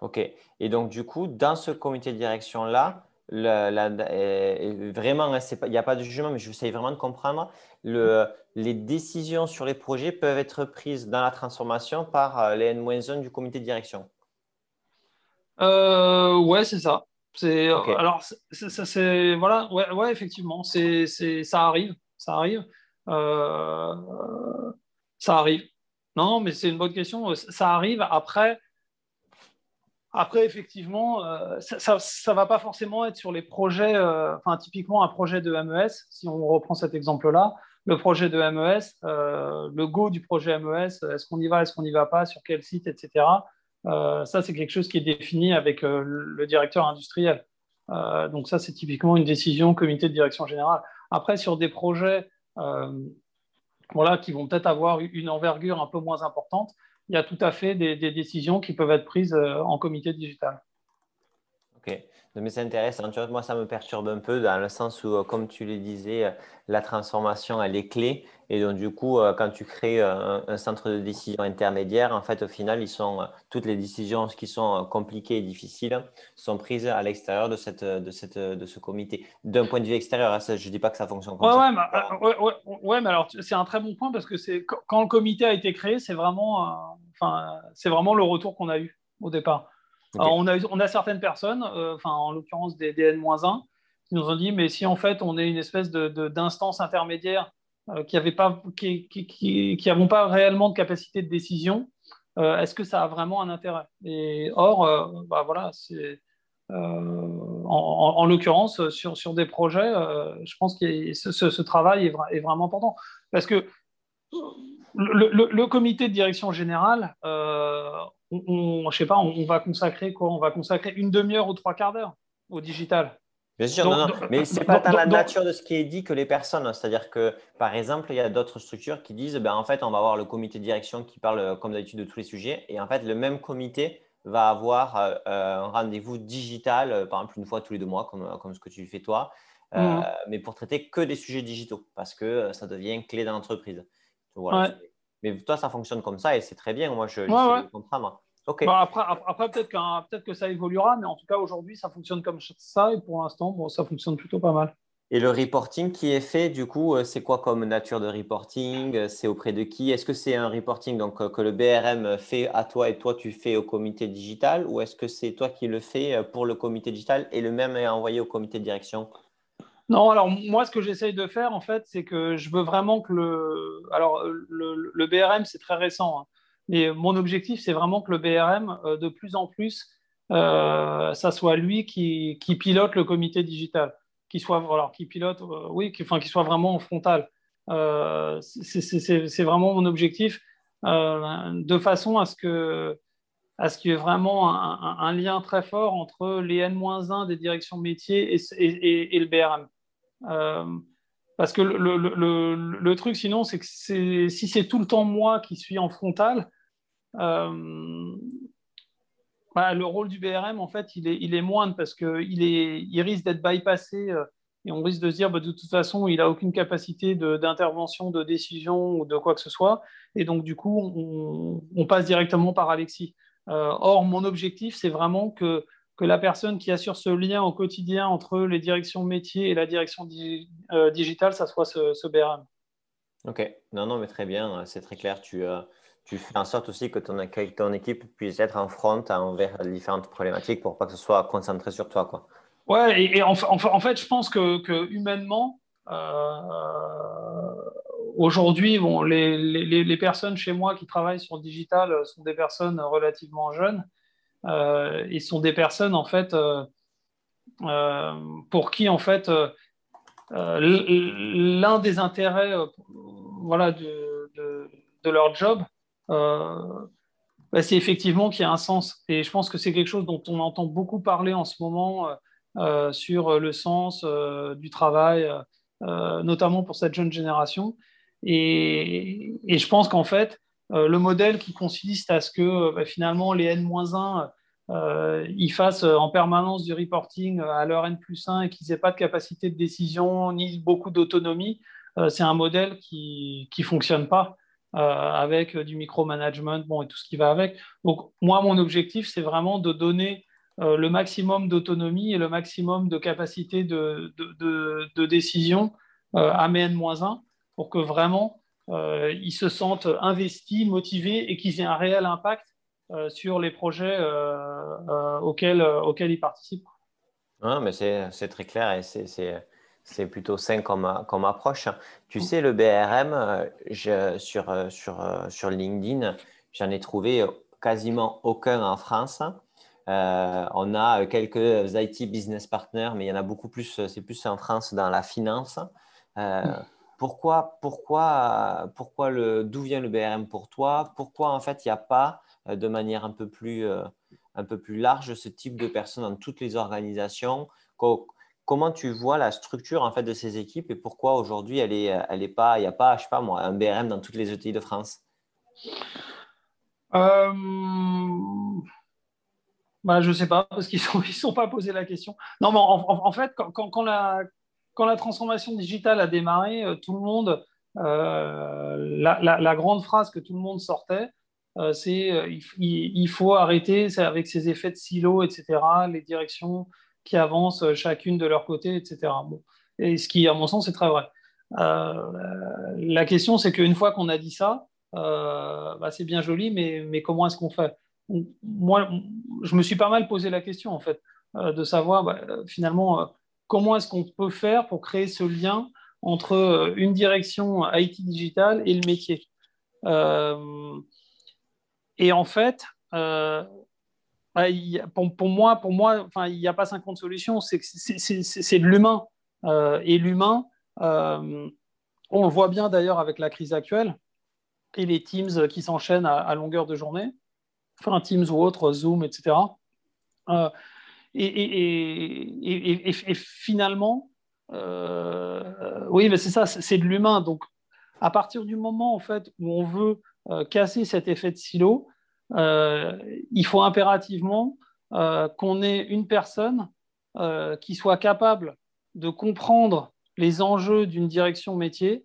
B: Ok. Et donc, du coup, dans ce comité de direction-là, vraiment, il n'y a pas de jugement, mais je j'essaie vraiment de comprendre. Le, les décisions sur les projets peuvent être prises dans la transformation par euh, les N-1 du comité de direction.
A: Euh, ouais, c'est ça. C'est alors ça c'est voilà ouais, ouais effectivement c'est ça arrive ça arrive euh, ça arrive. Non, mais c'est une bonne question. Ça arrive après. Après, effectivement, euh, ça ne va pas forcément être sur les projets, euh, enfin, typiquement un projet de MES, si on reprend cet exemple-là, le projet de MES, le go du projet MES, est-ce qu'on y va, est-ce qu'on n'y va pas, sur quel site, etc. ça, c'est quelque chose qui est défini avec le directeur industriel. donc ça, c'est typiquement une décision comité de direction générale. Après, sur des projets euh, voilà, qui vont peut-être avoir une envergure un peu moins importante, il y a tout à fait des, décisions qui peuvent être prises euh, en comité digital.
B: Ok, mais c'est intéressant. moi, ça me perturbe un peu dans le sens où, euh, comme tu le disais, la transformation, elle est clé. Et donc, du coup, euh, quand tu crées euh, un, centre de décision intermédiaire, en fait, au final, ils sont, euh, toutes les décisions qui sont compliquées et difficiles sont prises à l'extérieur de, cette, de, cette, de ce comité. D'un point de vue extérieur, hein, je ne dis pas que ça fonctionne comme
A: ça. Ouais, ouais, ouais, mais alors, c'est un très bon point parce que quand le comité a été créé, c'est vraiment, enfin, c'est vraiment le retour qu'on a eu au départ. On, a, certaines personnes, enfin, en l'occurrence des, des N-1, qui nous ont dit, mais si en fait on est une espèce d'instance de, intermédiaire euh, qui n'avons pas, réellement de capacité de décision, euh, est-ce que ça a vraiment un intérêt? Or, euh, bah, voilà, c'est en, en, l'occurrence sur, des projets, je pense que ce, travail est, vraiment important. Parce que le, comité de direction générale, on, je sais pas, on, va consacrer quoi On va consacrer une demi-heure ou trois quarts d'heure au digital.
B: Bien sûr, non, non. mais ce n'est pas dans la nature de ce qui est dit que les personnes. C'est-à-dire que, par exemple, il y a d'autres structures qui disent, ben, en fait, on va avoir le comité de direction qui parle, euh, comme d'habitude, de tous les sujets. Et en fait, le même comité va avoir euh, euh, un rendez-vous digital, par exemple, une fois tous les deux mois, comme, comme ce que tu fais toi, mmh. mais pour traiter que des sujets digitaux, parce que ça devient clé dans l'entreprise. Voilà. Mais toi, ça fonctionne comme ça et c'est très bien. Moi, je, je comprendre.
A: Bah, après, après peut-être peut que ça évoluera, mais en tout cas, aujourd'hui, ça fonctionne comme ça. Et pour l'instant, bon, ça fonctionne plutôt pas mal.
B: Et le reporting qui est fait, du coup, euh, c'est quoi comme nature de reporting? Euh, C'est auprès de qui? Est-ce que c'est un reporting donc, euh, que le BRM fait à toi et toi, tu fais au comité digital? Ou est-ce que c'est toi qui le fais pour le comité digital et le même est envoyé au comité de direction?
A: Non, alors moi, ce que j'essaye de faire, en fait, c'est que je veux vraiment que le. Alors, le, BRM, c'est très récent. Hein. Mais mon objectif, c'est vraiment que le BRM, euh, de plus en plus, euh, ça soit lui qui, pilote le comité digital, qui soit, alors, qui pilote, euh, oui, enfin, qui soit vraiment en frontal. c'est vraiment mon objectif, de façon à ce que à ce qu'il y ait vraiment un, lien très fort entre les N-1 des directions métiers et, et, le BRM. Parce que le, truc, sinon, c'est que si c'est tout le temps moi qui suis en frontal, euh, le rôle du BRM, en fait, il est, moindre parce qu'il il risque d'être bypassé euh, et on risque de se dire bah, de toute façon, il n'a aucune capacité d'intervention, de, décision ou de quoi que ce soit. Et donc, du coup, on, passe directement par Alexis. Euh, or, mon objectif, c'est vraiment que, que la personne qui assure ce lien au quotidien entre les directions métiers et la direction digitale, ça soit ce, ce, BRM.
B: Ok, non, non, mais très bien, c'est très clair. Tu, tu fais en sorte aussi que ton, ton équipe puisse être en front envers les différentes problématiques pour pas que ce soit concentré sur toi. Quoi.
A: Ouais, et, en, fait, je pense que, humainement, aujourd'hui, bon, les, personnes chez moi qui travaillent sur le digital sont des personnes relativement jeunes et sont des personnes, en fait, pour qui, en fait, l'un des intérêts voilà, de, leur job, bah, c'est effectivement qu'il y a un sens. Et je pense que c'est quelque chose dont on entend beaucoup parler en ce moment euh, euh, sur le sens euh, du travail, notamment pour cette jeune génération. Et, je pense qu'en fait, le modèle qui consiste à ce que bah, finalement les N-1 ils fassent en permanence du reporting à leur N plus 1 et qu'ils n'aient pas de capacité de décision ni beaucoup d'autonomie, c'est un modèle qui ne fonctionne pas. Euh, avec du micromanagement bon, et tout ce qui va avec. Donc, moi, mon objectif, c'est vraiment de donner euh, le maximum d'autonomie et le maximum de capacité de, de, décision euh, à mes N-1 pour que vraiment ils se sentent investis, motivés et qu'ils aient un réel impact sur les projets auxquels, auxquels ils participent.
B: Mais c'est très clair et c'est c'est plutôt sain comme, comme, approche. Tu sais, le BRM, je, sur, sur, sur LinkedIn, j'en ai trouvé quasiment aucun en France. Euh, on a quelques IT business partners, mais il y en a beaucoup plus, c'est plus en France dans la finance. Euh, pourquoi, pourquoi, pourquoi le, d'où vient le BRM pour toi? Pourquoi en fait il n'y a pas euh, de manière un peu plus, un peu plus large ce type de personnes dans toutes les organisations? Comment tu vois la structure en fait de ces équipes et pourquoi aujourd'hui elle est, elle est pas, il n'y a pas, je sais pas moi, un BRM dans toutes les ETI de France?
A: Euh... bah, Je ne sais pas, parce qu'ils ne sont, sont pas posé la question. Non, mais en, fait, quand, quand, la, quand, la, transformation digitale a démarré, euh, tout le monde, euh, la, grande phrase que tout le monde sortait, euh, c'est il, il, faut arrêter avec ces effets de silo, etc., les directions qui avancent euh, chacune de leur côté, etc. Et ce qui, à mon sens, est très vrai. Euh, la question, c'est qu'une fois qu'on a dit ça, euh, bah, c'est bien joli, mais, mais comment est-ce qu'on fait? Moi, je me suis pas mal posé la question, en fait, de savoir bah, finalement comment est-ce qu'on peut faire pour créer ce lien entre une direction IT digital et le métier. et en fait, pour, moi, pour moi il n'y a pas 50 solutions, c'est de l'humain. Euh, et l'humain, euh, on le voit bien d'ailleurs avec la crise actuelle et les Teams qui s'enchaînent à, longueur de journée, enfin Teams ou autre, Zoom, etc. Euh, et, finalement, oui, mais c'est ça, c'est de l'humain. Donc, à partir du moment en fait où on veut casser cet effet de silo, euh, il faut impérativement euh, qu'on ait une personne euh, qui soit capable de comprendre les enjeux d'une direction métier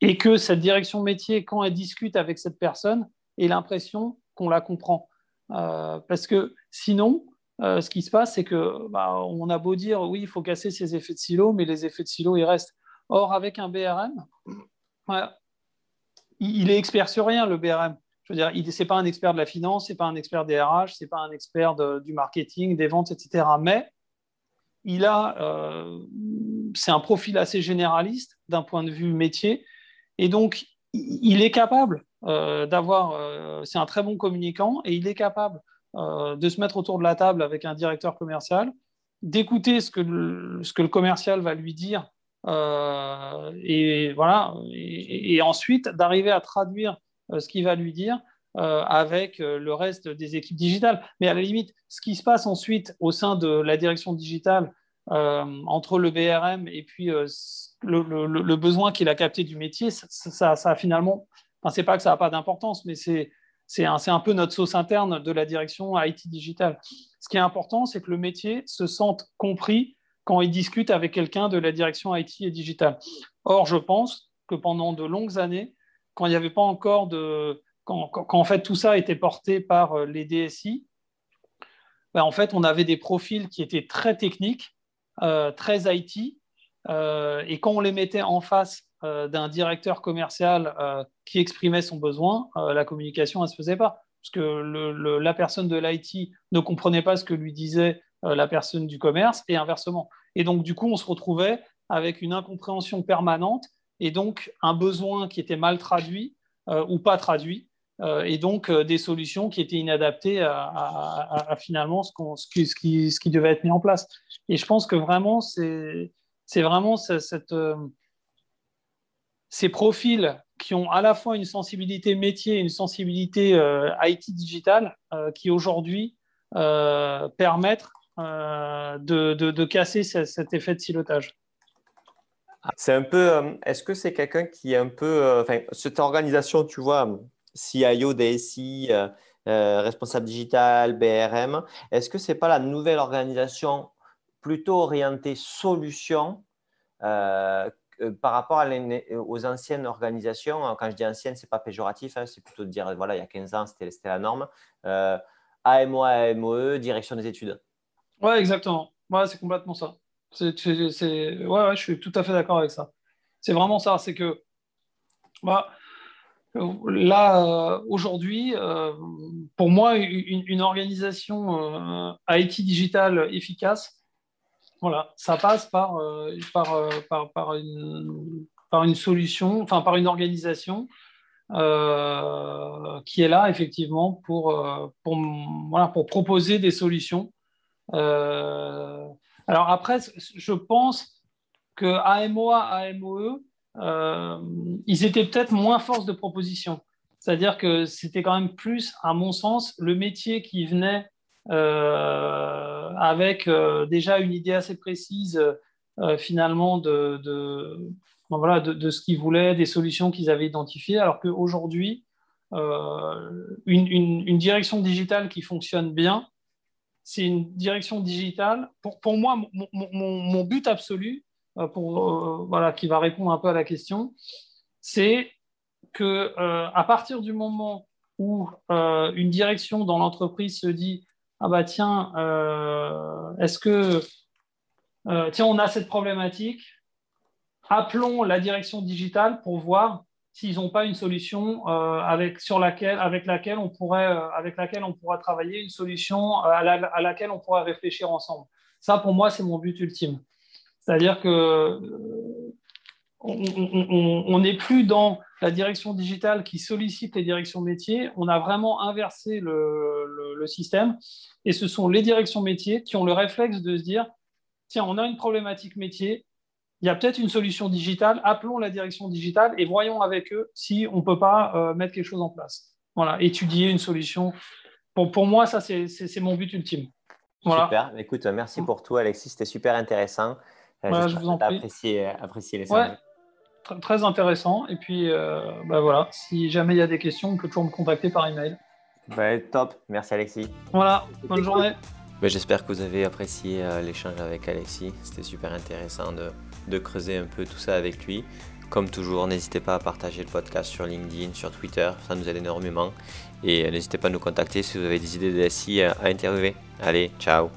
A: et que cette direction métier, quand elle discute avec cette personne, ait l'impression qu'on la comprend. Parce que sinon, ce qui se passe, c'est que bah, on a beau dire oui, il faut casser ces effets de silo, mais les effets de silo, ils restent. Or, avec un BRM, il est expert sur rien, le BRM. Je veux dire, il n'est pas un expert de la finance, ce n'est pas un expert des RH, ce n'est pas un expert du marketing, des ventes, etc. Mais il a, euh, c'est un profil assez généraliste d'un point de vue métier. Et donc, il est capable euh, d'avoir, euh, c'est un très bon communicant et il est capable de se mettre autour de la table avec un directeur commercial, d'écouter ce que ce que le commercial va lui dire euh, et voilà, et, ensuite d'arriver à traduire euh, ce qu'il va lui dire euh, avec le reste des équipes digitales. Mais à la limite, ce qui se passe ensuite au sein de la direction digitale entre le BRM et puis le, besoin qu'il a capté du métier, ça, ça, a finalement, enfin, c'est pas que ça n'a pas d'importance, mais c'est c'est un, un, peu notre sauce interne de la direction IT digitale. Ce qui est important, c'est que le métier se sente compris quand ils discutent avec quelqu'un de la direction IT et digital. Or, je pense que pendant de longues années, quand il n'y avait pas encore de. Quand, en fait tout ça était porté par euh, les DSI, ben, en fait, on avait des profils qui étaient très techniques, euh, très IT, euh, et quand on les mettait en face d'un directeur commercial qui exprimait son besoin, la communication, ne se faisait pas. Parce que la personne de l'IT ne comprenait pas ce que lui disait la personne du commerce et inversement. Et donc, du coup, on se retrouvait avec une incompréhension permanente et donc un besoin qui était mal traduit ou pas traduit. et donc des solutions qui étaient inadaptées à, finalement ce, qui, devait être mis en place. Et je pense que vraiment, c'est vraiment cette, ces profils qui ont à la fois une sensibilité métier et une sensibilité euh, IT digital euh, qui aujourd'hui euh, permettent de, de, casser cet effet de silotage.
B: C'est un peu, est-ce que c'est quelqu'un qui est un peu, cette organisation, tu vois, CIO, DSI, responsable digital, BRM, est-ce que c'est pas la nouvelle organisation plutôt orientée solution euh, par rapport aux anciennes organisations, hein, quand je dis anciennes, ce n'est pas péjoratif, hein, c'est plutôt de dire, voilà, il y a 15 ans, c'était la norme. Euh, AMO, AMOE, direction des études.
A: Oui, exactement. Ouais, c'est complètement ça. Ouais, je suis tout à fait d'accord avec ça. C'est vraiment ça. C'est que bah, là, euh, aujourd'hui, pour moi, une, une organisation IT digitale efficace, voilà, ça passe par, euh, euh, par, par, une, par, une, solution, enfin par une organisation euh, qui est là effectivement pour, pour, voilà, pour proposer des solutions. alors après, je pense que AMOA, AMOE, ils étaient peut-être moins force de proposition. C'est-à-dire que c'était quand même plus, à mon sens, le métier qui venait avec euh, déjà une idée assez précise euh, finalement de, voilà, de, ce qu'ils voulaient, des solutions qu'ils avaient identifiées, alors qu'aujourd'hui, une, direction digitale qui fonctionne bien, c'est une direction digitale. Pour, pour moi, mon, but absolu, pour, voilà, qui va répondre un peu à la question, c'est que à partir du moment où une direction dans l'entreprise se dit ah bah tiens, euh, est-ce que, euh, tiens, on a cette problématique, appelons la direction digitale pour voir s'ils n'ont pas une solution euh, avec, sur laquelle, avec, laquelle on pourrait, avec laquelle on pourra travailler, une solution à, laquelle on pourra réfléchir ensemble. Ça, pour moi, c'est mon but ultime. C'est-à-dire que on n'est plus dans la direction digitale qui sollicite les directions métiers. On a vraiment inversé le, système. Et ce sont les directions métiers qui ont le réflexe de se dire, tiens, on a une problématique métier, il y a peut-être une solution digitale, appelons la direction digitale et voyons avec eux si on ne peut pas euh, mettre quelque chose en place. Voilà, étudier une solution. Pour, pour moi, ça, c'est mon but ultime.
B: Super. Écoute, merci pour tout, Alexis. C'était super intéressant.
A: Euh, je vous en prie.
B: Apprécié, apprécié les
A: ouais très intéressant. Et puis, euh, bah voilà, si jamais il y a des questions, on peut toujours me contacter par email.
B: Bah, top, merci Alexis.
A: Voilà, bonne journée.
B: Bah, j'espère que vous avez apprécié euh, l'échange avec Alexis. C'était super intéressant de, de, creuser un peu tout ça avec lui. Comme toujours, n'hésitez pas à partager le podcast sur LinkedIn, sur Twitter, ça nous aide énormément. Et euh, n'hésitez pas à nous contacter si vous avez des idées de SI à interviewer. Allez, ciao